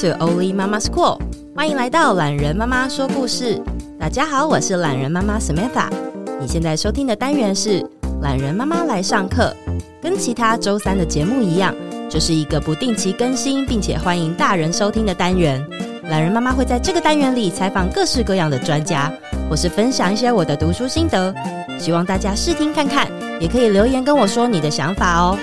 to Oli Mama School，欢迎来到懒人妈妈说故事。大家好，我是懒人妈妈 Samantha。你现在收听的单元是懒人妈妈来上课，跟其他周三的节目一样，这是一个不定期更新，并且欢迎大人收听的单元。懒人妈妈会在这个单元里采访各式各样的专家，或是分享一些我的读书心得，希望大家试听看看，也可以留言跟我说你的想法哦。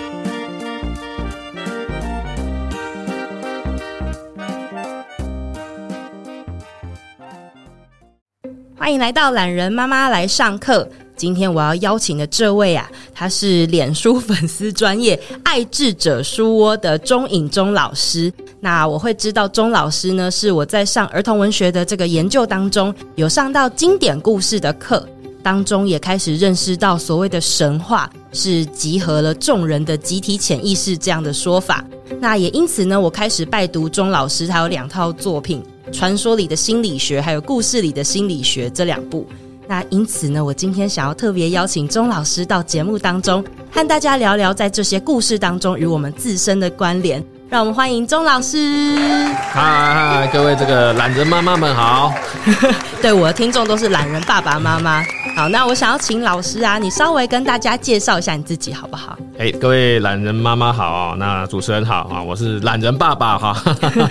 欢迎来到懒人妈妈来上课。今天我要邀请的这位啊，他是脸书粉丝专业爱智者书窝的钟颖钟老师。那我会知道钟老师呢，是我在上儿童文学的这个研究当中，有上到经典故事的课当中，也开始认识到所谓的神话是集合了众人的集体潜意识这样的说法。那也因此呢，我开始拜读钟老师，他有两套作品。传说里的心理学，还有故事里的心理学这两部。那因此呢，我今天想要特别邀请钟老师到节目当中，和大家聊聊在这些故事当中与我们自身的关联。让我们欢迎钟老师。嗨嗨嗨，各位这个懒人妈妈们好。对，我的听众都是懒人爸爸妈妈。好，那我想要请老师啊，你稍微跟大家介绍一下你自己好不好？哎，各位懒人妈妈好，那主持人好啊，我是懒人爸爸哈。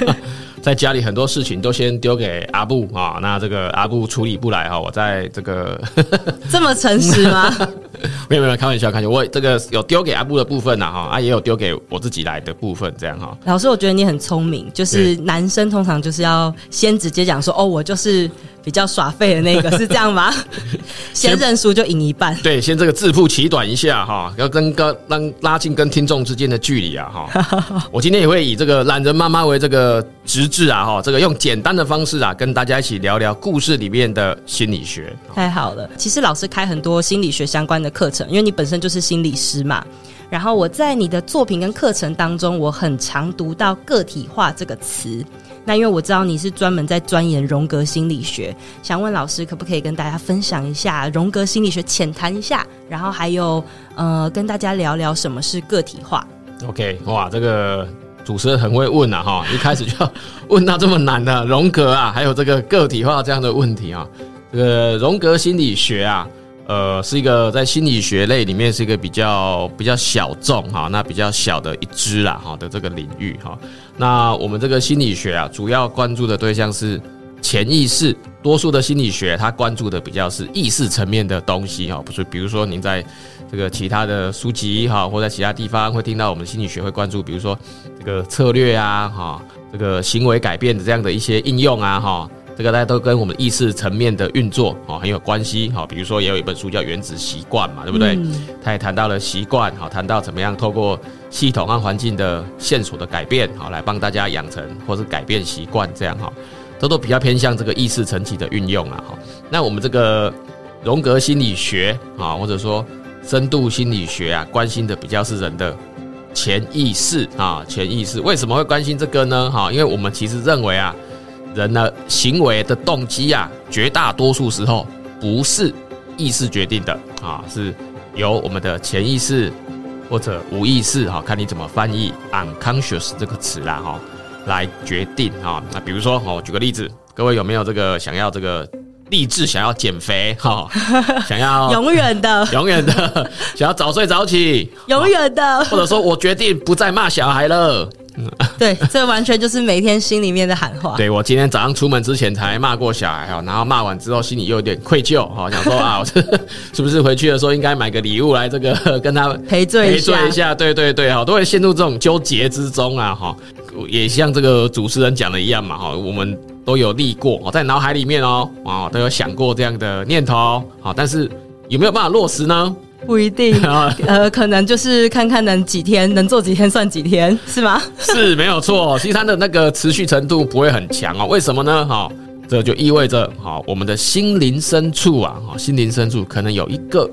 在家里很多事情都先丢给阿布啊，那这个阿布处理不来哈，我在这个这么诚实吗？没有没有，开玩笑，开玩笑，我这个有丢给阿布的部分呐哈，啊也有丢给我自己来的部分，这样哈。老师，我觉得你很聪明，就是男生通常就是要先直接讲说，哦，我就是。比较耍废的那个 是这样吗？先认输就赢一半。对，先这个自曝其短一下哈，要跟跟让拉近跟听众之间的距离啊哈。我今天也会以这个懒人妈妈为这个直至啊哈，这个用简单的方式啊，跟大家一起聊聊故事里面的心理学。太好了，其实老师开很多心理学相关的课程，因为你本身就是心理师嘛。然后我在你的作品跟课程当中，我很常读到个体化这个词。那因为我知道你是专门在钻研荣格心理学，想问老师可不可以跟大家分享一下荣格心理学，浅谈一下，然后还有呃跟大家聊聊什么是个体化。OK，哇，这个主持人很会问啊哈，一开始就要问到这么难的荣格啊，还有这个个体化这样的问题啊，这个荣格心理学啊。呃，是一个在心理学类里面是一个比较比较小众哈，那比较小的一支啦哈的这个领域哈。那我们这个心理学啊，主要关注的对象是潜意识。多数的心理学它关注的比较是意识层面的东西哈，不是比如说您在这个其他的书籍哈，或在其他地方会听到我们心理学会关注，比如说这个策略啊哈，这个行为改变的这样的一些应用啊哈。这个大家都跟我们意识层面的运作哦很有关系哈，比如说也有一本书叫《原子习惯》嘛，对不对？嗯。他也谈到了习惯，好谈到怎么样透过系统和环境的线索的改变，好来帮大家养成或是改变习惯，这样哈，都都比较偏向这个意识层级的运用啊哈。那我们这个荣格心理学啊，或者说深度心理学啊，关心的比较是人的潜意识啊，潜意识为什么会关心这个呢？哈，因为我们其实认为啊。人的行为的动机啊，绝大多数时候不是意识决定的啊，是由我们的潜意识或者无意识哈，看你怎么翻译 unconscious 这个词啦哈，来决定啊。那比如说我，举个例子，各位有没有这个想要这个立志想要减肥哈，想要永远的 永远的想要早睡早起永远的，或者说我决定不再骂小孩了。对，这完全就是每天心里面的喊话。对，我今天早上出门之前才骂过小孩哈，然后骂完之后心里又有点愧疚哈，想说啊，我 是不是回去的时候应该买个礼物来这个跟他赔罪赔罪一下？对对对哈，都会陷入这种纠结之中啊哈。也像这个主持人讲的一样嘛哈，我们都有立过，在脑海里面哦啊都有想过这样的念头好，但是有没有办法落实呢？不一定，呃，可能就是看看能几天，能做几天算几天，是吗？是没有错，其实它的那个持续程度不会很强哦。为什么呢？哈，这就意味着哈，我们的心灵深处啊，哈，心灵深处可能有一个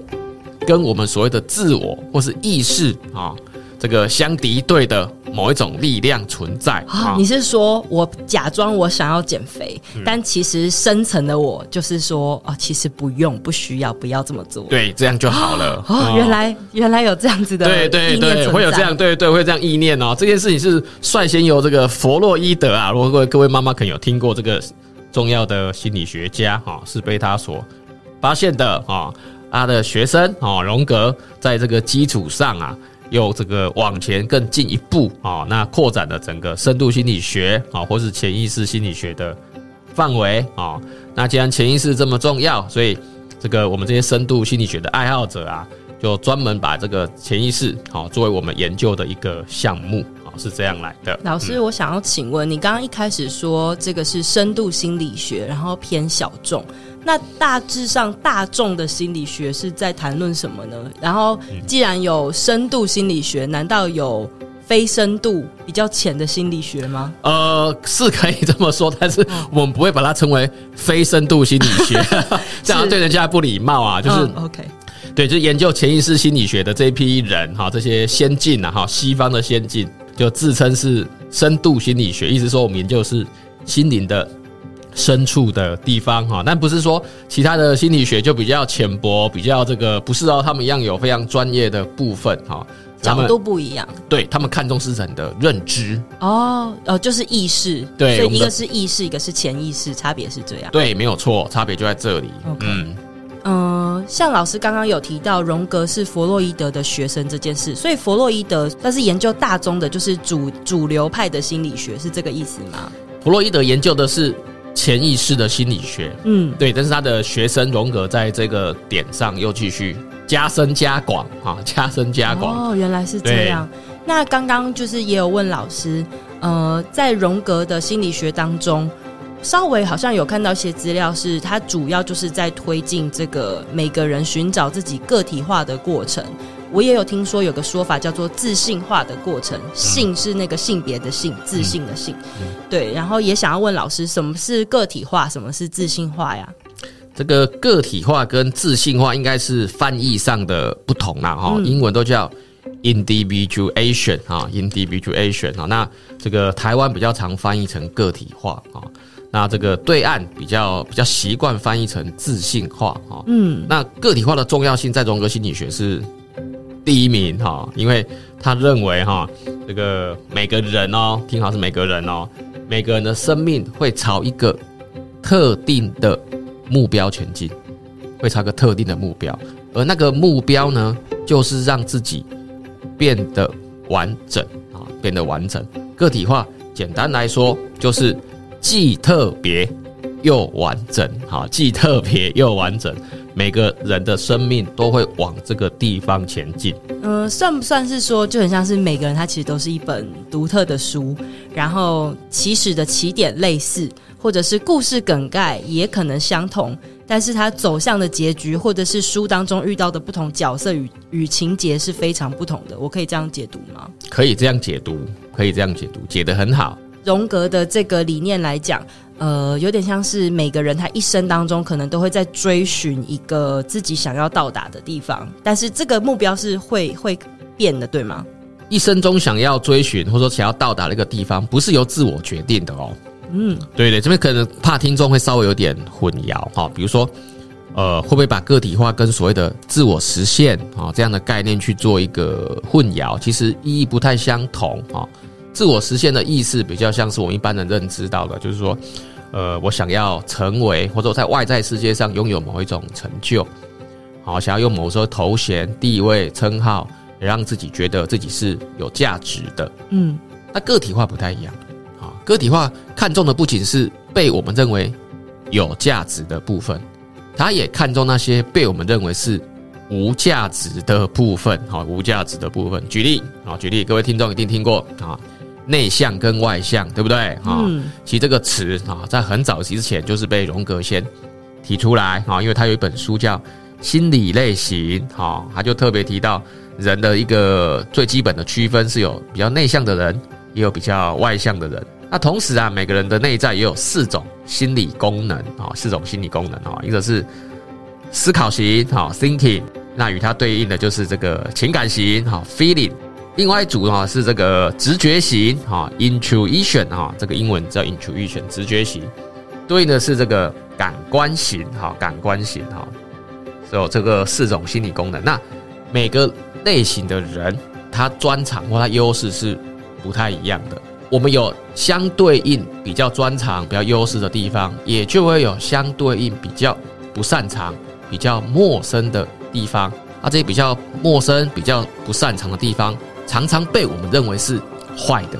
跟我们所谓的自我或是意识啊这个相敌对的某一种力量存在啊？你是说我假装我想要减肥，嗯、但其实深层的我就是说哦，其实不用，不需要，不要这么做。对，这样就好了。哦，哦原来原来有这样子的对对对，会有这样对对会这样意念哦。这件事情是率先由这个弗洛伊德啊，如果各位各位妈妈可能有听过这个重要的心理学家哈，是被他所发现的啊。他的学生哦，荣格在这个基础上啊。又这个往前更进一步啊，那扩展了整个深度心理学啊，或是潜意识心理学的范围啊。那既然潜意识这么重要，所以这个我们这些深度心理学的爱好者啊，就专门把这个潜意识啊作为我们研究的一个项目啊，是这样来的。老师，我想要请问，你刚刚一开始说这个是深度心理学，然后偏小众。那大致上，大众的心理学是在谈论什么呢？然后，既然有深度心理学，难道有非深度、比较浅的心理学吗？呃，是可以这么说，但是我们不会把它称为非深度心理学，这样对人家不礼貌啊。就是、嗯、OK，对，就研究潜意识心理学的这一批人哈，这些先进啊哈，西方的先进，就自称是深度心理学，意思说我们研究是心灵的。深处的地方哈，但不是说其他的心理学就比较浅薄，比较这个不是哦，他们一样有非常专业的部分哈，角度不一样，对他们看重是人的认知哦，呃，就是意识，对，所以一个是意识，一个是潜意识，差别是这样，对，没有错，差别就在这里。嗯嗯、呃，像老师刚刚有提到荣格是弗洛伊德的学生这件事，所以弗洛伊德他是研究大宗的，就是主主流派的心理学，是这个意思吗？弗洛伊德研究的是。潜意识的心理学，嗯，对，但是他的学生荣格在这个点上又继续加深加广啊，加深加广。哦，原来是这样。那刚刚就是也有问老师，呃，在荣格的心理学当中，稍微好像有看到一些资料，是它主要就是在推进这个每个人寻找自己个体化的过程。我也有听说有个说法叫做自信化的过程，性是那个性别的性，自信的性，对。然后也想要问老师，什么是个体化，什么是自信化呀？这个个体化跟自信化应该是翻译上的不同啦，哈，英文都叫 individuation 啊，individuation 啊。那这个台湾比较常翻译成个体化啊，那这个对岸比较比较习惯翻译成自信化啊。嗯，那个体化的重要性在荣格心理学是。第一名哈，因为他认为哈，这个每个人哦，听好是每个人哦，每个人的生命会朝一个特定的目标前进，会朝一个特定的目标，而那个目标呢，就是让自己变得完整啊，变得完整。个体化，简单来说就是既特别又完整，哈，既特别又完整。每个人的生命都会往这个地方前进。嗯、呃，算不算是说，就很像是每个人他其实都是一本独特的书，然后起始的起点类似，或者是故事梗概也可能相同，但是它走向的结局，或者是书当中遇到的不同角色与与情节是非常不同的。我可以这样解读吗？可以这样解读，可以这样解读，解得很好。荣格的这个理念来讲。呃，有点像是每个人他一生当中可能都会在追寻一个自己想要到达的地方，但是这个目标是会会变的，对吗？一生中想要追寻或者说想要到达的一个地方，不是由自我决定的哦。嗯，对对，这边可能怕听众会稍微有点混淆哈，比如说，呃，会不会把个体化跟所谓的自我实现啊这样的概念去做一个混淆？其实意义不太相同啊。自我实现的意识比较像是我们一般人认知到的，就是说。呃，我想要成为，或者我在外在世界上拥有某一种成就，好，想要用某些头衔、地位、称号，让自己觉得自己是有价值的。嗯，那个体化不太一样，啊，个体化看重的不仅是被我们认为有价值的部分，他也看重那些被我们认为是无价值的部分，好，无价值的部分。举例，啊，举例，各位听众一定听过啊。内向跟外向，对不对？啊、嗯，其实这个词啊，在很早期之前就是被荣格先提出来啊，因为他有一本书叫《心理类型》哈，他就特别提到人的一个最基本的区分是有比较内向的人，也有比较外向的人。那同时啊，每个人的内在也有四种心理功能啊，四种心理功能啊，一个是思考型哈 （thinking），那与它对应的就是这个情感型哈 （feeling）。另外一组哈是这个直觉型哈，intuition 哈，这个英文叫 intuition，直觉型，对应的是这个感官型哈，感官型哈，有这个四种心理功能。那每个类型的人，他专长或他优势是不太一样的。我们有相对应比较专长、比较优势的地方，也就会有相对应比较不擅长、比较陌生的地方。啊，这些比较陌生、比较不擅长的地方，常常被我们认为是坏的，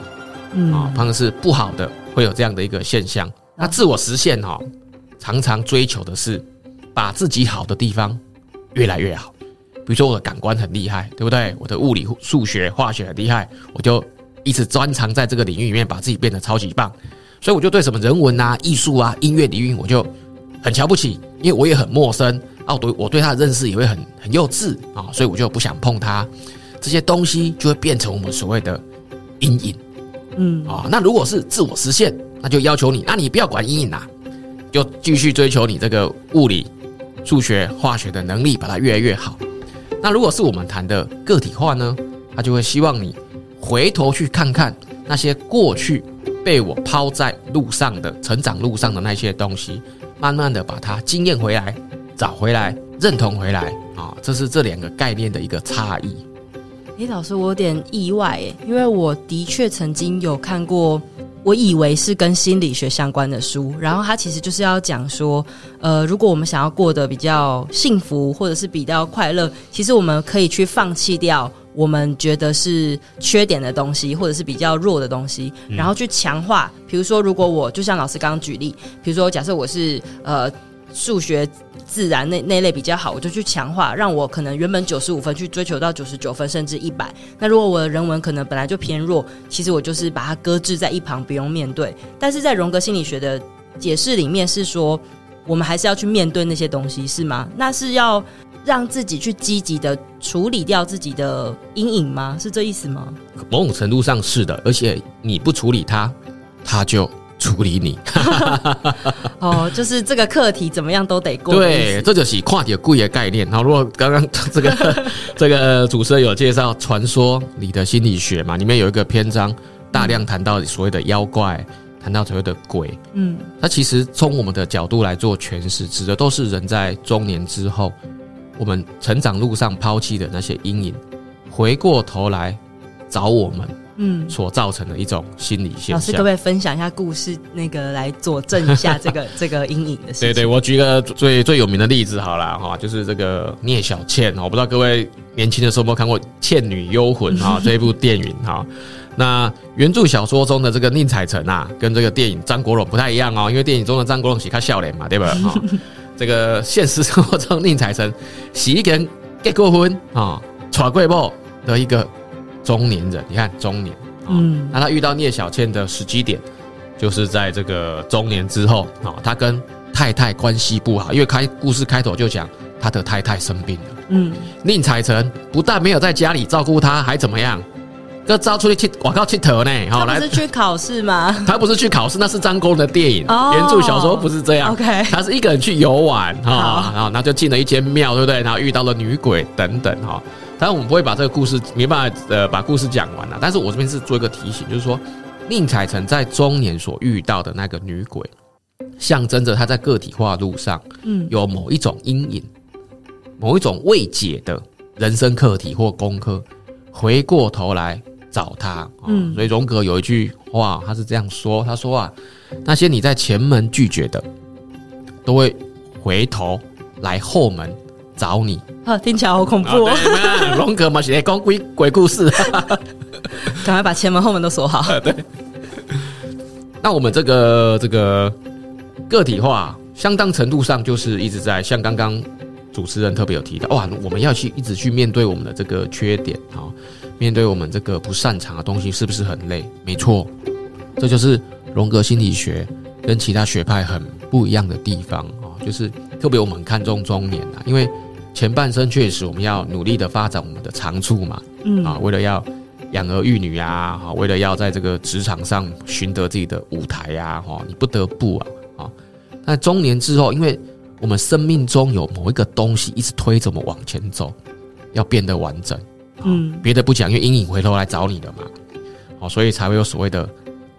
嗯啊，他们是不好的，会有这样的一个现象。那自我实现哈，常常追求的是把自己好的地方越来越好。比如说我的感官很厉害，对不对？我的物理、数学、化学很厉害，我就。一直专长在这个领域里面，把自己变得超级棒，所以我就对什么人文啊、艺术啊、音乐领域，我就很瞧不起，因为我也很陌生啊，我对我对他的认识也会很很幼稚啊，所以我就不想碰它。这些东西就会变成我们所谓的阴影，嗯啊，那如果是自我实现，那就要求你，那你不要管阴影啦，就继续追求你这个物理、数学、化学的能力，把它越来越好。那如果是我们谈的个体化呢，他就会希望你。回头去看看那些过去被我抛在路上的成长路上的那些东西，慢慢的把它经验回来，找回来，认同回来啊，这是这两个概念的一个差异。诶，老师，我有点意外诶，因为我的确曾经有看过，我以为是跟心理学相关的书，然后它其实就是要讲说，呃，如果我们想要过得比较幸福或者是比较快乐，其实我们可以去放弃掉。我们觉得是缺点的东西，或者是比较弱的东西，然后去强化。比如说，如果我就像老师刚刚举例，比如说，假设我是呃数学、自然那那类比较好，我就去强化，让我可能原本九十五分去追求到九十九分，甚至一百。那如果我的人文可能本来就偏弱，其实我就是把它搁置在一旁，不用面对。但是在荣格心理学的解释里面是说，我们还是要去面对那些东西，是吗？那是要。让自己去积极的处理掉自己的阴影吗？是这意思吗？某种程度上是的，而且你不处理它，它就处理你。哦，就是这个课题怎么样都得过。对，这就是跨体贵的概念。然后，如果刚刚这个 这个主持人有介绍《传说里的心理学》嘛，里面有一个篇章大量谈到所谓的妖怪，谈到所谓的鬼。嗯，那其实从我们的角度来做诠释，指的都是人在中年之后。我们成长路上抛弃的那些阴影，回过头来找我们，嗯，所造成的一种心理现象。老师，可不可以分享一下故事，那个来佐证一下这个 这个阴影的事情？对对，我举个最最有名的例子好了哈，就是这个聂小倩。我不知道各位年轻的时候有没有看过《倩女幽魂》哈 这一部电影哈。那原著小说中的这个宁采臣啊，跟这个电影张国荣不太一样哦，因为电影中的张国荣喜看笑脸嘛，对吧？哈。这个现实生活中，宁采臣是一个结过婚啊、娶过某的一个中年人。你看中年，嗯，那他遇到聂小倩的时机点，就是在这个中年之后啊，他跟太太关系不好，因为开故事开头就讲他的太太生病了。嗯，宁采臣不但没有在家里照顾他，还怎么样？要招出去去广告去投呢？好，他不是去考试吗？他不是去考试，那是张公的电影。Oh, 原著小说不是这样。OK，他是一个人去游玩哈，然后他就进了一间庙，对不对？然后遇到了女鬼等等哈。当然我们不会把这个故事没办法呃把故事讲完了，但是我这边是做一个提醒，就是说宁采臣在中年所遇到的那个女鬼，象征着他在个体化路上，嗯，有某一种阴影，某一种未解的人生课题或功课，回过头来。找他，嗯，所以荣格有一句话，他是这样说：他说啊，那些你在前门拒绝的，都会回头来后门找你。啊，听起来好恐怖哦！荣格嘛，写的讲鬼鬼故事，赶快把前门后门都锁好。对。那我们这个这个个体化，相当程度上就是一直在像刚刚主持人特别有提到，哇，我们要去一直去面对我们的这个缺点啊。面对我们这个不擅长的东西，是不是很累？没错，这就是荣格心理学跟其他学派很不一样的地方啊！就是特别我们看重中年啊，因为前半生确实我们要努力的发展我们的长处嘛，嗯啊，为了要养儿育女啊，哈，为了要在这个职场上寻得自己的舞台呀，哈，你不得不啊，啊，那中年之后，因为我们生命中有某一个东西一直推着我们往前走，要变得完整。嗯，别的不讲，因为阴影回头来找你的嘛，哦，所以才会有所谓的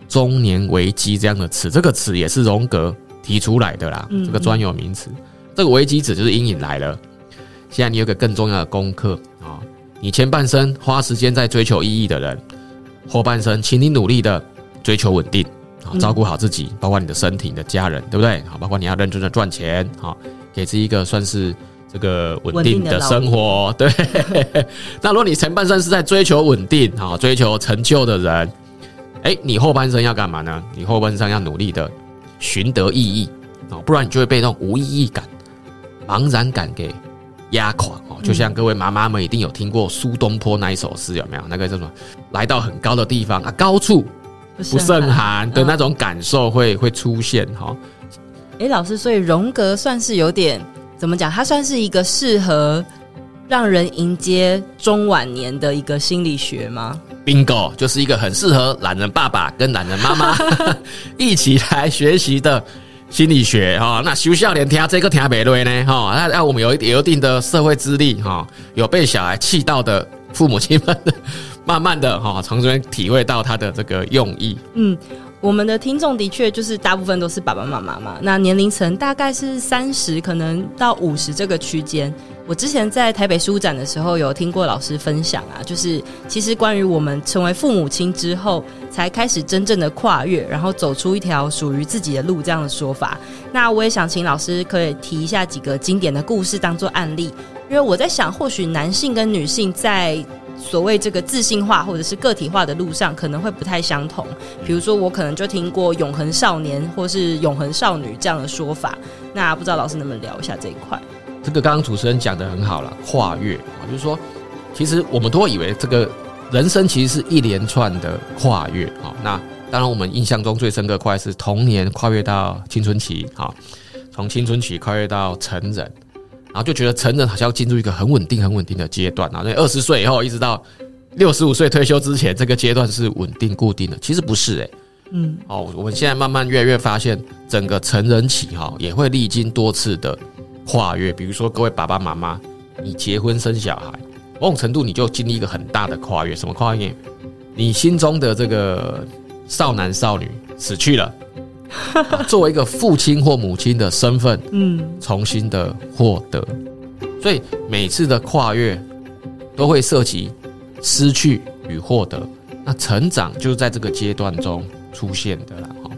中年危机这样的词。这个词也是荣格提出来的啦，这个专有名词。这个危机指就是阴影来了。现在你有个更重要的功课啊，你前半生花时间在追求意义的人，后半生请你努力的追求稳定啊，照顾好自己，包括你的身体、你的家人，对不对？好，包括你要认真的赚钱，好，给自己一个算是。这个稳定的生活，对。那如果你前半生是在追求稳定、啊追求成就的人，哎，你后半生要干嘛呢？你后半生要努力的寻得意义啊，不然你就会被那种无意义感、茫然感给压垮哦。就像各位妈妈们一定有听过苏东坡那一首诗，有没有？那个叫什么？来到很高的地方啊，高处不胜寒的那种感受会会出现哈。哎，老师，所以荣格算是有点。怎么讲？它算是一个适合让人迎接中晚年的一个心理学吗？Bingo，就是一个很适合懒人爸爸跟懒人妈妈 一起来学习的心理学哈。那修笑脸听这个听不对呢哈？那那我们有一有一定的社会资历哈，有被小孩气到的父母亲们，慢慢的哈从这边体会到他的这个用意。嗯。我们的听众的确就是大部分都是爸爸妈妈嘛，那年龄层大概是三十，可能到五十这个区间。我之前在台北书展的时候有听过老师分享啊，就是其实关于我们成为父母亲之后，才开始真正的跨越，然后走出一条属于自己的路这样的说法。那我也想请老师可以提一下几个经典的故事当做案例，因为我在想，或许男性跟女性在所谓这个自信化或者是个体化的路上可能会不太相同，比如说我可能就听过永恒少年或是永恒少女这样的说法，那不知道老师能不能聊一下这一块？这个刚刚主持人讲得很好了，跨越啊，就是说，其实我们都以为这个人生其实是一连串的跨越啊。那当然，我们印象中最深刻跨越是童年跨越到青春期，好，从青春期跨越到成人。然后就觉得成人好像要进入一个很稳定、很稳定的阶段啊，那二十岁以后一直到六十五岁退休之前，这个阶段是稳定固定的。其实不是诶、欸，嗯，哦，我们现在慢慢越来越发现，整个成人期哈也会历经多次的跨越。比如说各位爸爸妈妈，你结婚生小孩，某种程度你就经历一个很大的跨越。什么跨越？你心中的这个少男少女死去了。作为一个父亲或母亲的身份，嗯，重新的获得，所以每次的跨越都会涉及失去与获得。那成长就是在这个阶段中出现的啦。哈，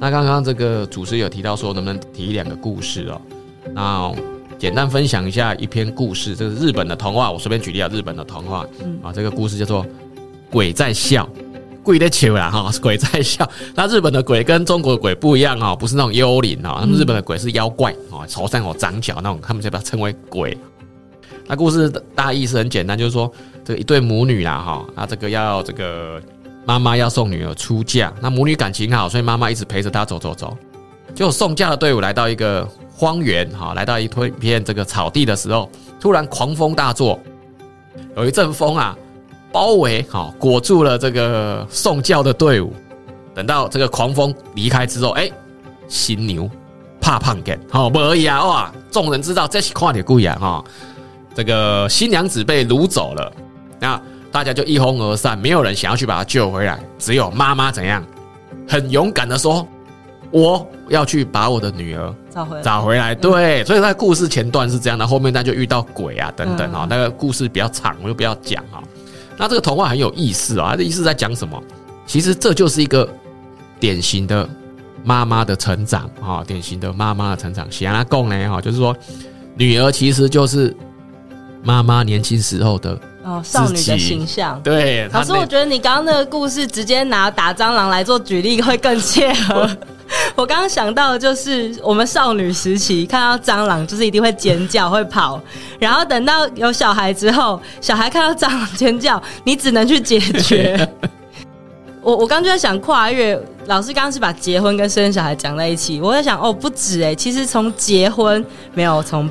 那刚刚这个主持人有提到说，能不能提两个故事哦？那简单分享一下一篇故事，这是日本的童话。我随便举例啊，日本的童话，啊，这个故事叫做《鬼在笑》。鬼在笑啦哈，鬼在笑。那日本的鬼跟中国的鬼不一样哦，不是那种幽灵哦，他们日本的鬼是妖怪哦，头上有长角那种，他们就把它称为鬼。那故事大意思很简单，就是说这个一对母女啦哈，那这个要这个妈妈要送女儿出嫁，那母女感情好，所以妈妈一直陪着她走走走。结果送嫁的队伍来到一个荒原哈，来到一片这个草地的时候，突然狂风大作，有一阵风啊。包围好，裹住了这个送教的队伍。等到这个狂风离开之后，哎，新牛怕胖点，好不而已啊！哇，众人知道这是跨铁故意啊！哈，这个新娘子被掳走了，那大家就一哄而散，没有人想要去把她救回来。只有妈妈怎样，很勇敢的说：“我要去把我的女儿找回来。”找回来，对。所以在故事前段是这样的，后面那就遇到鬼啊等等啊。那个故事比较长，我就不要讲啊。那这个童话很有意思啊，它的意思在讲什么？其实这就是一个典型的妈妈的成长啊，典型的妈妈的成长。想要讲呢哈，就是说女儿其实就是妈妈年轻时候的哦少女的形象。对，老师，我觉得你刚刚那个故事直接拿打蟑螂来做举例会更切合。我刚刚想到的就是我们少女时期看到蟑螂，就是一定会尖叫、会跑，然后等到有小孩之后，小孩看到蟑螂尖叫，你只能去解决。我我刚就在想跨越，老师刚刚是把结婚跟生小孩讲在一起，我在想哦，不止哎，其实从结婚没有从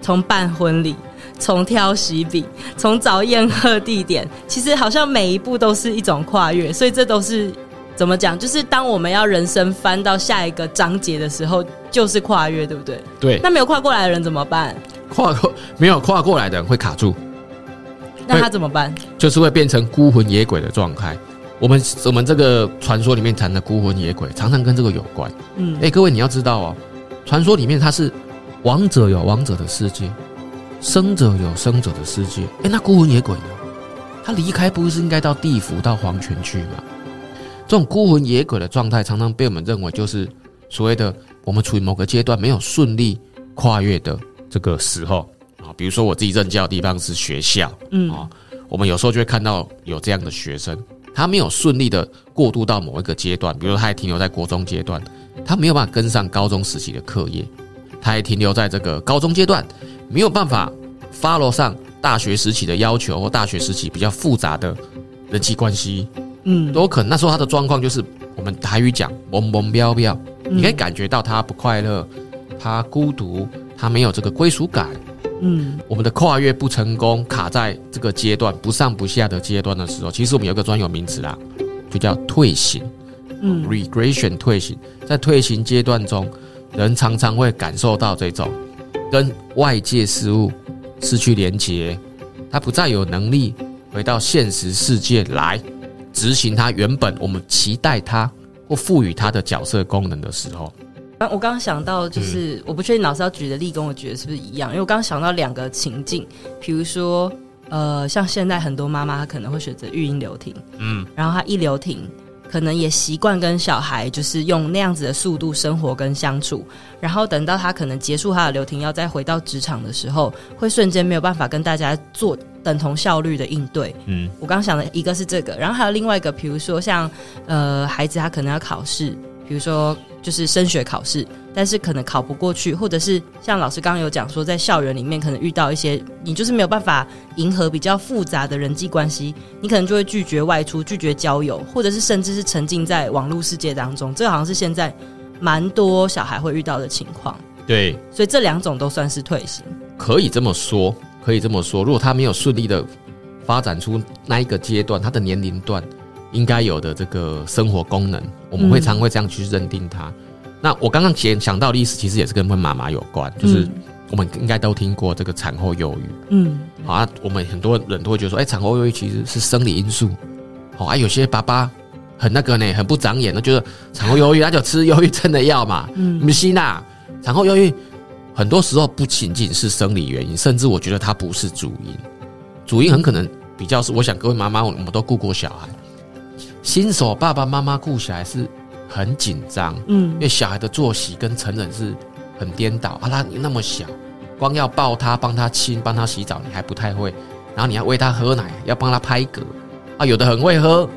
从办婚礼，从挑喜饼，从找宴客地点，其实好像每一步都是一种跨越，所以这都是。怎么讲？就是当我们要人生翻到下一个章节的时候，就是跨越，对不对？对。那没有跨过来的人怎么办？跨过没有跨过来的人会卡住，那他怎么办？就是会变成孤魂野鬼的状态。我们我们这个传说里面谈的孤魂野鬼，常常跟这个有关。嗯，哎，各位你要知道哦，传说里面它是王者有王者的世界，生者有生者的世界。哎，那孤魂野鬼呢？他离开不是应该到地府到黄泉去吗？这种孤魂野鬼的状态，常常被我们认为就是所谓的我们处于某个阶段没有顺利跨越的这个时候啊。比如说我自己任教的地方是学校，嗯啊，我们有时候就会看到有这样的学生。他没有顺利的过渡到某一个阶段，比如说他还停留在国中阶段，他没有办法跟上高中时期的课业，他还停留在这个高中阶段，没有办法 follow 上大学时期的要求或大学时期比较复杂的人际关系，嗯，都可能。那时候他的状况就是我们台语讲懵懵飙飙，你可以感觉到他不快乐，他孤独，他没有这个归属感。嗯，我们的跨越不成功，卡在这个阶段不上不下的阶段的时候，其实我们有个专有名词啦，就叫退行。嗯，regression 退行，在退行阶段中，人常常会感受到这种跟外界事物失去连结，他不再有能力回到现实世界来执行他原本我们期待他或赋予他的角色功能的时候。我刚刚想到，就是、嗯、我不确定老师要举的例跟我觉得是不是一样，因为我刚刚想到两个情境，比如说，呃，像现在很多妈妈她可能会选择育婴留停，嗯，然后她一留停，可能也习惯跟小孩就是用那样子的速度生活跟相处，然后等到她可能结束她的留停，要再回到职场的时候，会瞬间没有办法跟大家做等同效率的应对，嗯，我刚刚想的一个是这个，然后还有另外一个，比如说像呃孩子他可能要考试。比如说，就是升学考试，但是可能考不过去，或者是像老师刚刚有讲说，在校园里面可能遇到一些你就是没有办法迎合比较复杂的人际关系，你可能就会拒绝外出、拒绝交友，或者是甚至是沉浸在网络世界当中。这个好像是现在蛮多小孩会遇到的情况。对，所以这两种都算是退行，可以这么说，可以这么说。如果他没有顺利的发展出那一个阶段，他的年龄段。应该有的这个生活功能，我们会常会这样去认定他。嗯、那我刚刚前想到的意思，其实也是跟问妈妈有关，就是我们应该都听过这个产后忧郁。嗯，好啊，我们很多人都会觉得说，哎、欸，产后忧郁其实是生理因素。好啊，有些爸爸很那个呢，很不长眼那就是产后忧郁，他就吃忧郁症的药嘛。嗯，不是啦，产后忧郁很多时候不仅仅是生理原因，甚至我觉得它不是主因，主因很可能比较是，我想各位妈妈，我们都顾过小孩。新手爸爸妈妈顾小孩是很紧张，嗯，因为小孩的作息跟成人是很颠倒啊。他那么小，光要抱他、帮他亲、帮他洗澡，你还不太会。然后你要喂他喝奶，要帮他拍嗝啊。有的很会喝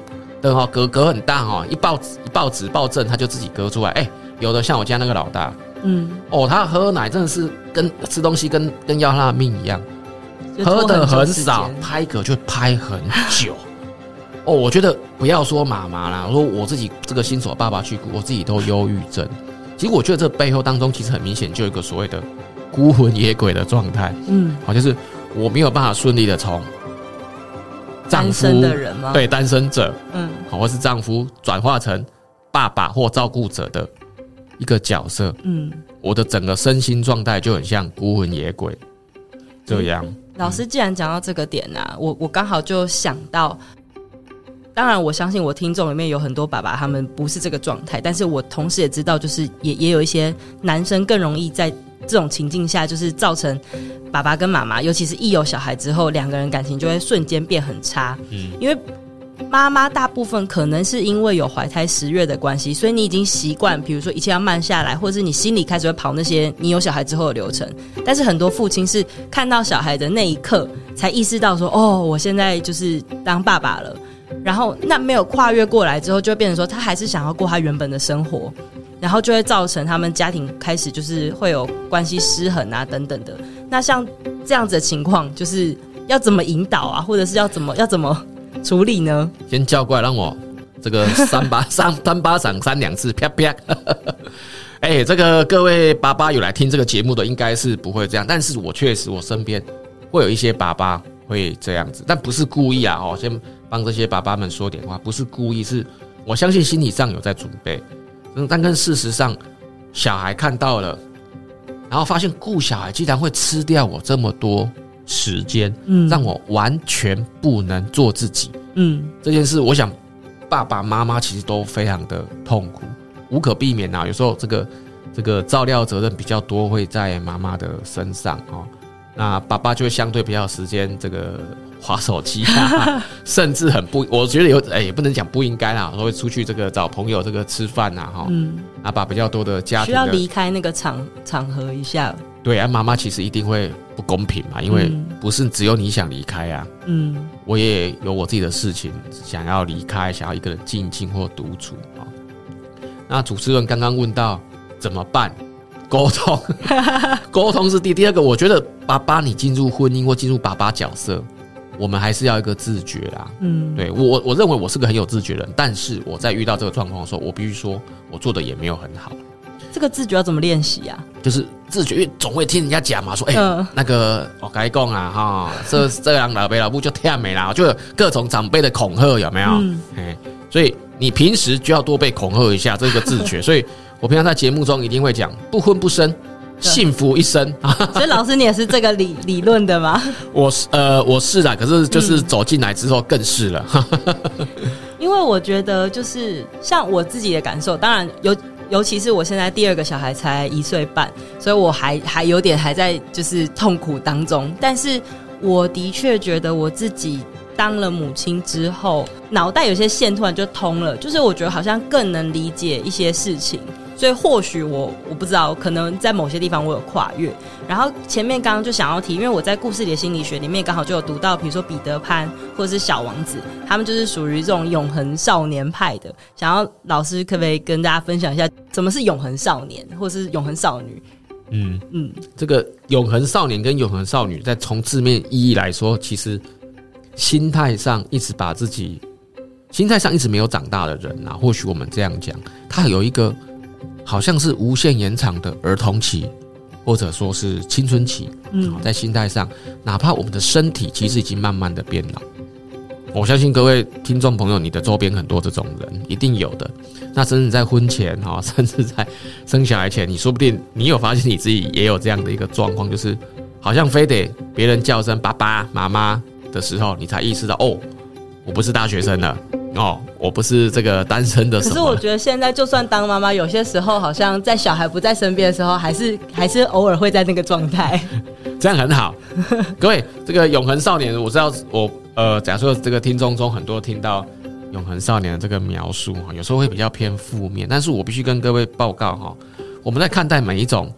的哦，嗝嗝很大哦，一抱一抱纸抱正，他就自己嗝出来。哎，有的像我家那个老大，嗯，哦，他喝奶真的是跟吃东西跟跟要他的命一样，喝的很少，拍嗝就拍很久。哦，我觉得不要说妈妈啦，我说我自己这个新手爸爸去，我自己都忧郁症。其实我觉得这背后当中，其实很明显就有一个所谓的孤魂野鬼的状态。嗯，好，就是我没有办法顺利的从丈夫的人吗？对，单身者，嗯，好，或是丈夫转化成爸爸或照顾者的一个角色。嗯，我的整个身心状态就很像孤魂野鬼这样。嗯，老师既然讲到这个点呢，啊，我我刚好就想到。当然，我相信我听众里面有很多爸爸，他们不是这个状态。但是我同时也知道，就是也也有一些男生更容易在这种情境下，就是造成爸爸跟妈妈，尤其是一有小孩之后，两个人感情就会瞬间变很差。嗯，因为妈妈大部分可能是因为有怀胎十月的关系，所以你已经习惯，比如说一切要慢下来，或者是你心里开始会跑那些你有小孩之后的流程。但是很多父亲是看到小孩的那一刻，才意识到说：“哦，我现在就是当爸爸了。”然后那没有跨越过来之后，就会变成说他还是想要过他原本的生活，然后就会造成他们家庭开始就是会有关系失衡啊等等的。那像这样子的情况，就是要怎么引导啊，或者是要怎么要怎么处理呢？先叫过来，让我这个三巴 三三巴掌三两次，啪啪。哎，这个各位爸爸有来听这个节目的，应该是不会这样，但是我确实我身边会有一些爸爸会这样子，但不是故意啊，哦，先。帮这些爸爸们说点话，不是故意，是我相信心理上有在准备。但跟事实上，小孩看到了，然后发现顾小孩竟然会吃掉我这么多时间，嗯，让我完全不能做自己，嗯，这件事，我想爸爸妈妈其实都非常的痛苦，无可避免啊。有时候这个这个照料责任比较多，会在妈妈的身上哦。那爸爸就会相对比较有时间这个划手机啊，甚至很不，我觉得有哎，也不能讲不应该啦，会出去这个找朋友这个吃饭呐，哈，嗯，啊，把比较多的家庭需要离开那个场场合一下。对啊，妈妈其实一定会不公平嘛，因为不是只有你想离开啊，嗯，我也有我自己的事情想要离开，想要一个人静静或独处啊。那主持人刚刚问到怎么办？沟通，沟通是第第二个。我觉得爸爸，你进入婚姻或进入爸爸角色，我们还是要一个自觉啦。嗯，对我，我认为我是个很有自觉的人，但是我在遇到这个状况的时候，我必须说我做的也没有很好。这个自觉要怎么练习啊？就是自觉，因为总会听人家讲嘛，说哎、那个我该讲啊，哈，这这样老辈老母就太美了，就各种长辈的恐吓有没有？嗯，所以你平时就要多被恐吓一下，这个自觉，所以。我平常在节目中一定会讲不婚不生，幸福一生。所以老师，你也是这个理理论的吗？我是呃，我是的，可是就是走进来之后更是了。嗯、因为我觉得就是像我自己的感受，当然尤尤其是我现在第二个小孩才一岁半，所以我还还有点还在就是痛苦当中。但是我的确觉得我自己。当了母亲之后，脑袋有些线突然就通了，就是我觉得好像更能理解一些事情，所以或许我我不知道，可能在某些地方我有跨越。然后前面刚刚就想要提，因为我在故事里的心理学里面刚好就有读到，比如说彼得潘或者是小王子，他们就是属于这种永恒少年派的。想要老师可不可以跟大家分享一下，什么是永恒少年，或是永恒少女？嗯嗯，这个永恒少年跟永恒少女，在从字面意义来说，其实。心态上一直把自己，心态上一直没有长大的人啊，或许我们这样讲，他有一个好像是无限延长的儿童期，或者说是青春期。嗯，在心态上，哪怕我们的身体其实已经慢慢的变老，我相信各位听众朋友，你的周边很多这种人一定有的。那甚至在婚前哈，甚至在生小孩前，你说不定你有发现你自己也有这样的一个状况，就是好像非得别人叫声爸爸妈妈。的时候，你才意识到哦，我不是大学生了哦，我不是这个单身的。可是我觉得现在就算当妈妈，有些时候好像在小孩不在身边的时候，还是还是偶尔会在那个状态。这样很好，各位，这个永恒少年，我知道我呃，假设这个听众中很多听到永恒少年的这个描述哈，有时候会比较偏负面，但是我必须跟各位报告哈，我们在看待每一种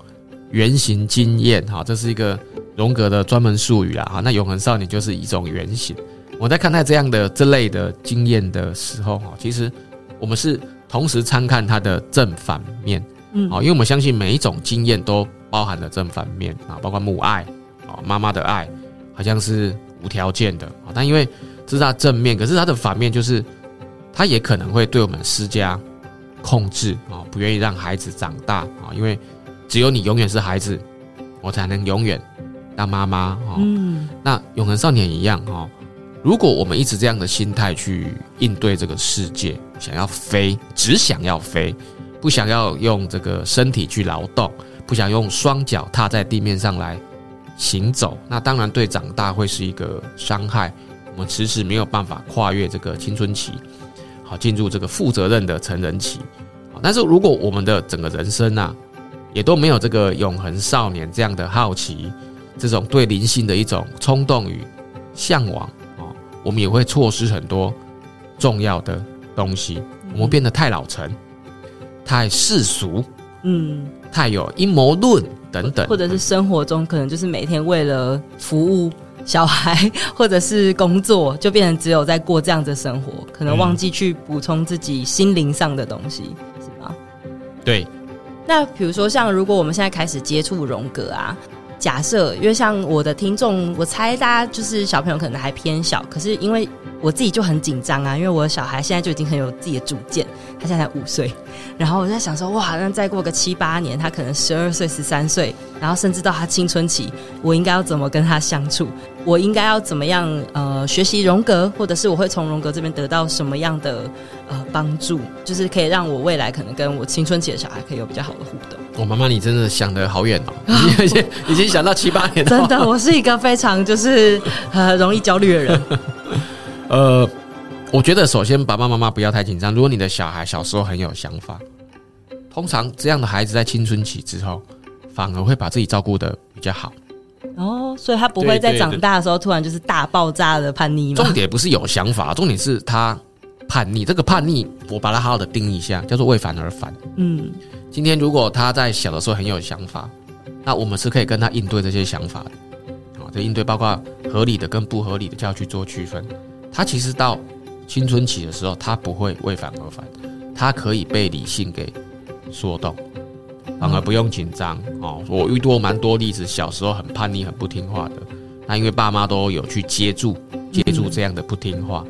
原型经验哈，这是一个。荣格的专门术语啦，哈，那永恒少年就是一种原型。我在看待这样的这类的经验的时候，哈，其实我们是同时参看它的正反面，嗯，因为我们相信每一种经验都包含了正反面啊，包括母爱啊，妈妈的爱好像是无条件的啊，但因为这是它正面，可是它的反面就是它也可能会对我们施加控制啊，不愿意让孩子长大啊，因为只有你永远是孩子，我才能永远。当妈妈哈，嗯，那永恒少年一样哈。如果我们一直这样的心态去应对这个世界，想要飞，只想要飞，不想要用这个身体去劳动，不想用双脚踏在地面上来行走，那当然对长大会是一个伤害。我们迟迟没有办法跨越这个青春期，好进入这个负责任的成人期。但是如果我们的整个人生啊，也都没有这个永恒少年这样的好奇。这种对灵性的一种冲动与向往，我们也会错失很多重要的东西。我们变得太老成、太世俗，嗯，太有阴谋论等等，或者是生活中可能就是每天为了服务小孩 或者是工作，就变成只有在过这样的生活，可能忘记去补充自己心灵上的东西，是吗？对。那比如说，像如果我们现在开始接触荣格啊。假设，因为像我的听众，我猜大家就是小朋友可能还偏小，可是因为我自己就很紧张啊，因为我的小孩现在就已经很有自己的主见，他现在才五岁，然后我在想说，哇，那再过个七八年，他可能十二岁、十三岁，然后甚至到他青春期，我应该要怎么跟他相处？我应该要怎么样呃学习荣格，或者是我会从荣格这边得到什么样的呃帮助？就是可以让我未来可能跟我青春期的小孩可以有比较好的互动。我妈妈，你真的想得好远哦，已经已经想到七八年了。真的，我是一个非常就是呃容易焦虑的人。呃，我觉得首先爸爸妈妈不要太紧张。如果你的小孩小时候很有想法，通常这样的孩子在青春期之后，反而会把自己照顾的比较好。哦，所以他不会在长大的时候突然就是大爆炸的叛逆吗？重点不是有想法，重点是他叛逆。这个叛逆，我把它好好的定义一下，叫做为反而反。嗯，今天如果他在小的时候很有想法，那我们是可以跟他应对这些想法的。好，这应对包括合理的跟不合理的，就要去做区分。他其实到青春期的时候，他不会为反而反，他可以被理性给说动，反而不用紧张哦。我遇过蛮多例子，小时候很叛逆、很不听话的，那因为爸妈都有去接住、接住这样的不听话，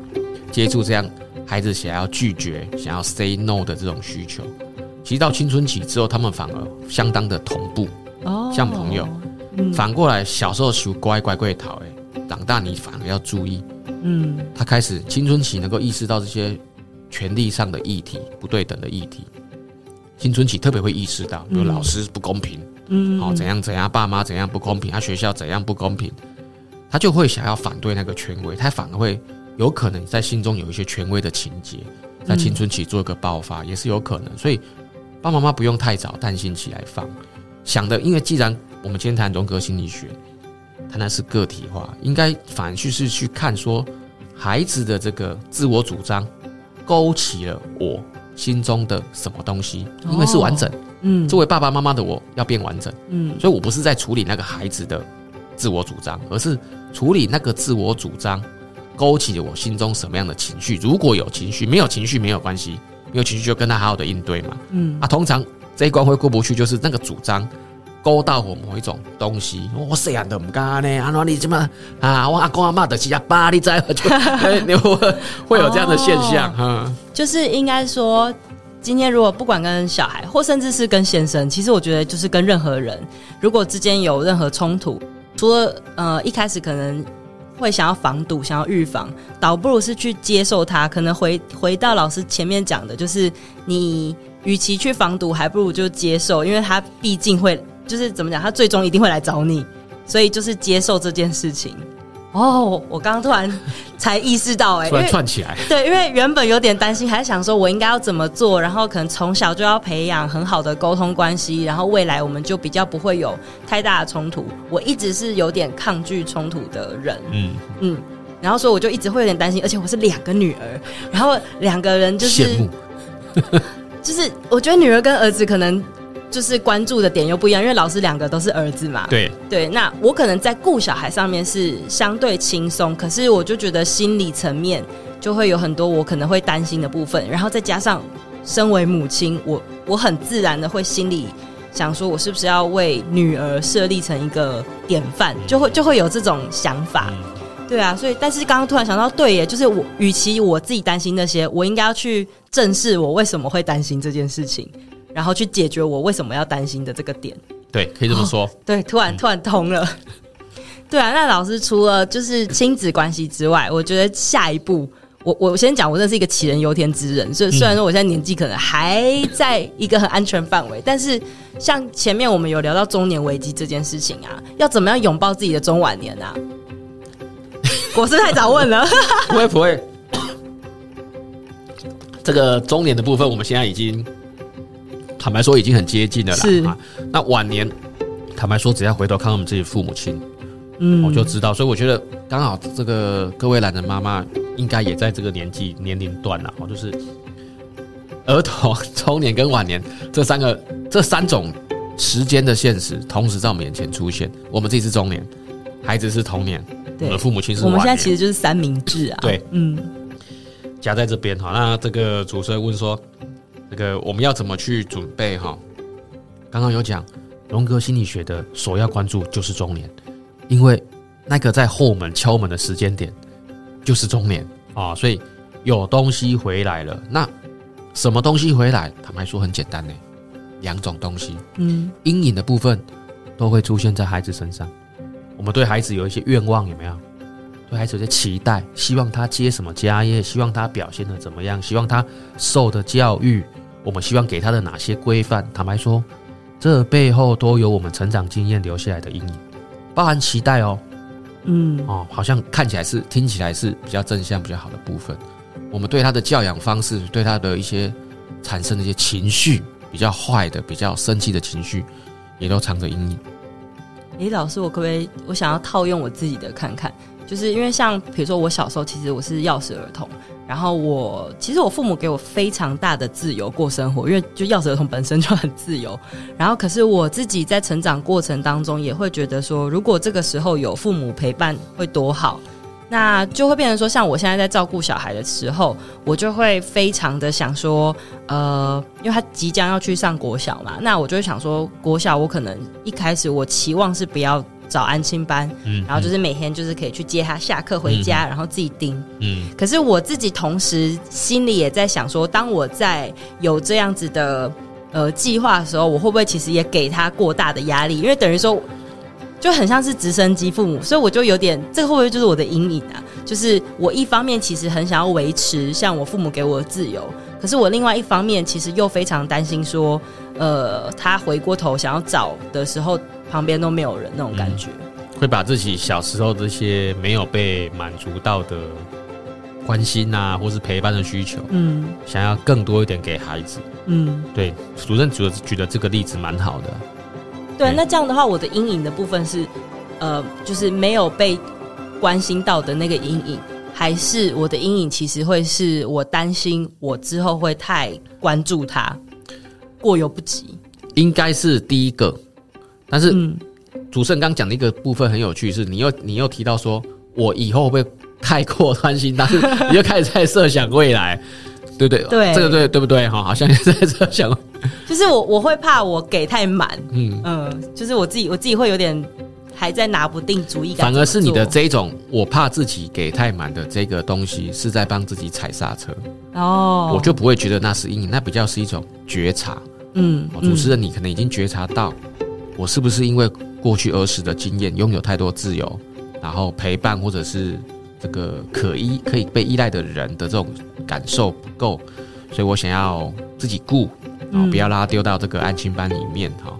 接住这样孩子想要拒绝、想要 say no 的这种需求。其实到青春期之后，他们反而相当的同步，哦像朋友。反过来，小时候属乖乖乖讨，哎，长大你反而要注意。嗯，他开始青春期能够意识到这些权力上的议题、不对等的议题。青春期特别会意识到，比如老师不公平，嗯，好怎样怎样，爸妈怎样不公平，他学校怎样不公平，他就会想要反对那个权威，他反而会有可能在心中有一些权威的情节，在青春期做一个爆发，也是有可能。所以，爸爸妈妈不用太早担心起来放，想的，因为既然我们今天谈荣格心理学。他那是个体化，应该反去是去看说，孩子的这个自我主张勾起了我心中的什么东西，因为是完整。嗯，作为爸爸妈妈的我要变完整。嗯，所以我不是在处理那个孩子的自我主张，而是处理那个自我主张勾起了我心中什么样的情绪。如果有情绪，没有情绪没有关系，没有情绪就跟他好好的应对嘛。嗯，啊，通常这一关会过不去，就是那个主张。勾到我某一种东西，我谁样都唔敢呢？阿诺你怎么啊？我阿公阿妈的是阿爸，你在就 你会会有这样的现象哈、哦。就是应该说，今天如果不管跟小孩，或甚至是跟先生，其实我觉得就是跟任何人，如果之间有任何冲突，除了呃一开始可能会想要防堵、想要预防，倒不如是去接受他。可能回回到老师前面讲的，就是你与其去防堵，还不如就接受，因为他毕竟会。就是怎么讲，他最终一定会来找你，所以就是接受这件事情。哦，我刚刚突然才意识到、欸，哎，突然串起来。对，因为原本有点担心，还想说我应该要怎么做，然后可能从小就要培养很好的沟通关系，然后未来我们就比较不会有太大的冲突。我一直是有点抗拒冲突的人，嗯嗯，然后所以我就一直会有点担心，而且我是两个女儿，然后两个人就是 就是我觉得女儿跟儿子可能。就是关注的点又不一样，因为老师两个都是儿子嘛。对对，那我可能在顾小孩上面是相对轻松，可是我就觉得心理层面就会有很多我可能会担心的部分，然后再加上身为母亲，我我很自然的会心里想说，我是不是要为女儿设立成一个典范，就会就会有这种想法。对啊，所以但是刚刚突然想到，对耶，就是我与其我自己担心那些，我应该要去正视我为什么会担心这件事情。然后去解决我为什么要担心的这个点，对，可以这么说。哦、对，突然突然通了。嗯、对啊，那老师除了就是亲子关系之外，我觉得下一步，我我先讲，我这是一个杞人忧天之人。所以虽然说我现在年纪可能还在一个很安全范围，但是像前面我们有聊到中年危机这件事情啊，要怎么样拥抱自己的中晚年啊？我是太早问了，不会不会。这个中年的部分，我们现在已经。坦白说，已经很接近了啦。是啊，那晚年，坦白说，只要回头看我们自己父母亲，嗯，我就知道。所以我觉得，刚好这个各位懒人妈妈，应该也在这个年纪年龄段了。哦，就是儿童、中年跟晚年这三个这三种时间的现实，同时在我们眼前出现。我们自己是中年，孩子是童年，我们的父母亲是。我们现在其实就是三明治啊。对，嗯，夹在这边哈。那这个主持人问说。这个我们要怎么去准备哈？刚刚有讲，荣格心理学的首要关注就是中年，因为那个在后门敲门的时间点就是中年啊，所以有东西回来了。那什么东西回来？坦白说很简单呢，两种东西。嗯，阴影的部分都会出现在孩子身上。我们对孩子有一些愿望，有没有？对孩子有些期待，希望他接什么家业，希望他表现的怎么样，希望他受的教育，我们希望给他的哪些规范？坦白说，这背后都有我们成长经验留下来的阴影，包含期待哦。嗯，哦，好像看起来是听起来是比较正向、比较好的部分。我们对他的教养方式，对他的一些产生的一些情绪，比较坏的、比较生气的情绪，也都藏着阴影。诶，老师，我可不可以？我想要套用我自己的看看。就是因为像比如说我小时候，其实我是钥匙儿童，然后我其实我父母给我非常大的自由过生活，因为就钥匙儿童本身就很自由。然后可是我自己在成长过程当中，也会觉得说，如果这个时候有父母陪伴会多好，那就会变成说，像我现在在照顾小孩的时候，我就会非常的想说，呃，因为他即将要去上国小嘛，那我就会想说，国小我可能一开始我期望是不要。找安亲班，嗯，然后就是每天就是可以去接他下课回家，嗯、然后自己盯，嗯。可是我自己同时心里也在想说，当我在有这样子的呃计划的时候，我会不会其实也给他过大的压力？因为等于说就很像是直升机父母，所以我就有点这个会不会就是我的阴影啊？就是我一方面其实很想要维持像我父母给我的自由，可是我另外一方面其实又非常担心说，呃，他回过头想要找的时候。旁边都没有人那种感觉，嗯，会把自己小时候这些没有被满足到的关心啊，或是陪伴的需求，嗯，想要更多一点给孩子，嗯，对，主任举的举的这个例子蛮好的，对，那这样的话，我的阴影的部分是，呃，就是没有被关心到的那个阴影，还是我的阴影其实会是我担心我之后会太关注他，过犹不及，应该是第一个。但是，主持人刚讲的一个部分很有趣，是你又你又提到说，我以后会太过担心？但是 你又开始在设想未来，对不对？对，这个对对不对？哈，好像也在设想。就是我我会怕我给太满，嗯嗯，就是我自己我自己会有点还在拿不定主意。反而是你的这种，我怕自己给太满的这个东西，是在帮自己踩刹车。哦，我就不会觉得那是阴影，那比较是一种觉察。嗯，主持人，你可能已经觉察到。我是不是因为过去儿时的经验拥有太多自由，然后陪伴或者是这个可依可以被依赖的人的这种感受不够，所以我想要自己顾，然后，不要让他丢到这个安亲班里面哈。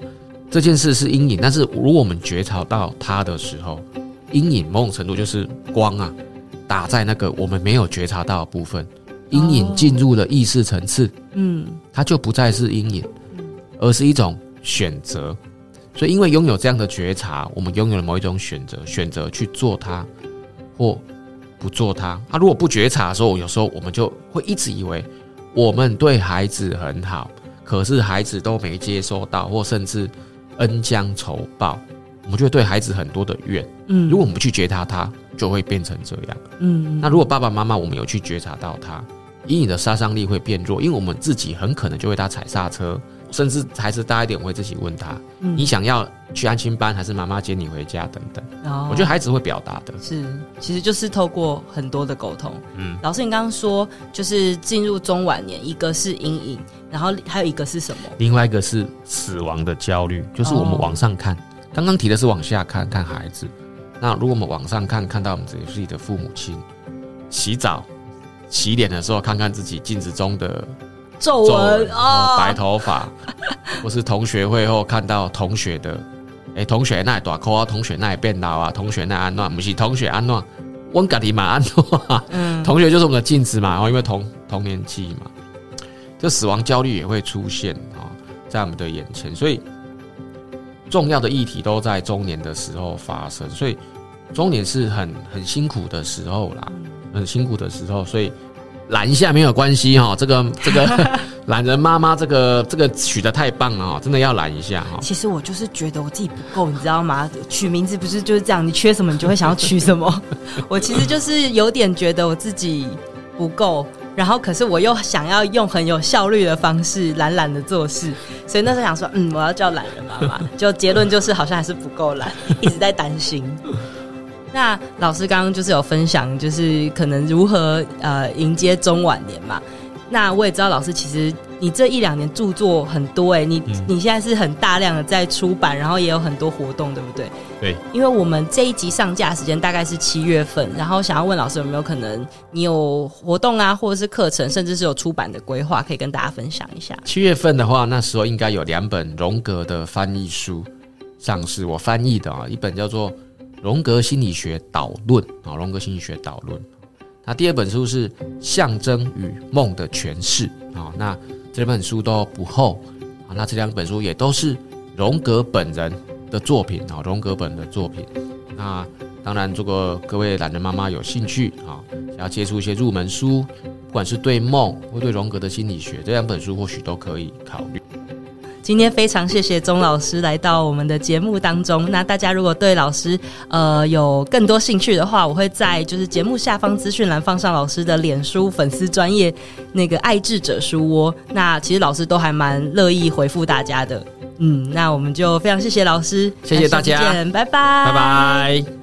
这件事是阴影，但是如果我们觉察到它的时候，阴影某种程度就是光啊，打在那个我们没有觉察到的部分，阴影进入了意识层次，嗯，它就不再是阴影，而是一种选择。所以，因为拥有这样的觉察，我们拥有了某一种选择，选择去做它，或不做它。啊，如果不觉察的时候，有时候我们就会一直以为我们对孩子很好，可是孩子都没接收到，或甚至恩将仇报，我们就会对孩子很多的怨。嗯，如果我们不去觉察它，就会变成这样。嗯，那如果爸爸妈妈我们有去觉察到它，阴影的杀伤力会变弱，因为我们自己很可能就会他踩刹车。甚至孩子大一点，我会自己问他：“嗯、你想要去安亲班，还是妈妈接你回家？”等等。哦、我觉得孩子会表达的，是其实就是透过很多的沟通。嗯，老师，你刚刚说就是进入中晚年，一个是阴影，然后还有一个是什么？另外一个是死亡的焦虑，就是我们往上看，刚刚、哦、提的是往下看看孩子。那如果我们往上看，看到我们自己的父母亲洗澡、洗脸的时候，看看自己镜子中的。皱纹啊，白头发，或是同学会后看到同学的，哎、欸，同学那短裤啊，同学那也变老啊，同学那安暖，不是同学安暖，温格里马安暖，嗯，同学就是我们的镜子嘛，然后因为同同年纪嘛，这死亡焦虑也会出现啊，在我们的眼前，所以重要的议题都在中年的时候发生，所以中年是很很辛苦的时候啦，很辛苦的时候，所以。懒一下没有关系哈，这个这个 懒人妈妈这个这个取得太棒了哈，真的要懒一下哈。其实我就是觉得我自己不够，你知道吗？取名字不是就是这样，你缺什么你就会想要取什么。我其实就是有点觉得我自己不够，然后可是我又想要用很有效率的方式懒懒的做事，所以那时候想说，嗯，我要叫懒人妈妈。就结论就是好像还是不够懒，一直在担心。那老师刚刚就是有分享，就是可能如何呃迎接中晚年嘛。那我也知道老师其实你这一两年著作很多哎、欸，你、嗯、你现在是很大量的在出版，然后也有很多活动，对不对？对。因为我们这一集上架时间大概是七月份，然后想要问老师有没有可能你有活动啊，或者是课程，甚至是有出版的规划，可以跟大家分享一下。七月份的话，那时候应该有两本荣格的翻译书上市，我翻译的啊，一本叫做。荣格心理学导论啊，荣格心理学导论。那第二本书是象征与梦的诠释啊。那这两本书都不厚啊。那这两本书也都是荣格本人的作品啊，荣格本的作品。那当然，如果各位懒人妈妈有兴趣啊，想要接触一些入门书，不管是对梦或对荣格的心理学，这两本书或许都可以考虑。今天非常谢谢钟老师来到我们的节目当中。那大家如果对老师呃有更多兴趣的话，我会在就是节目下方资讯栏放上老师的脸书粉丝专业那个爱智者书窝。那其实老师都还蛮乐意回复大家的。嗯，那我们就非常谢谢老师，谢谢大家，拜拜，拜拜。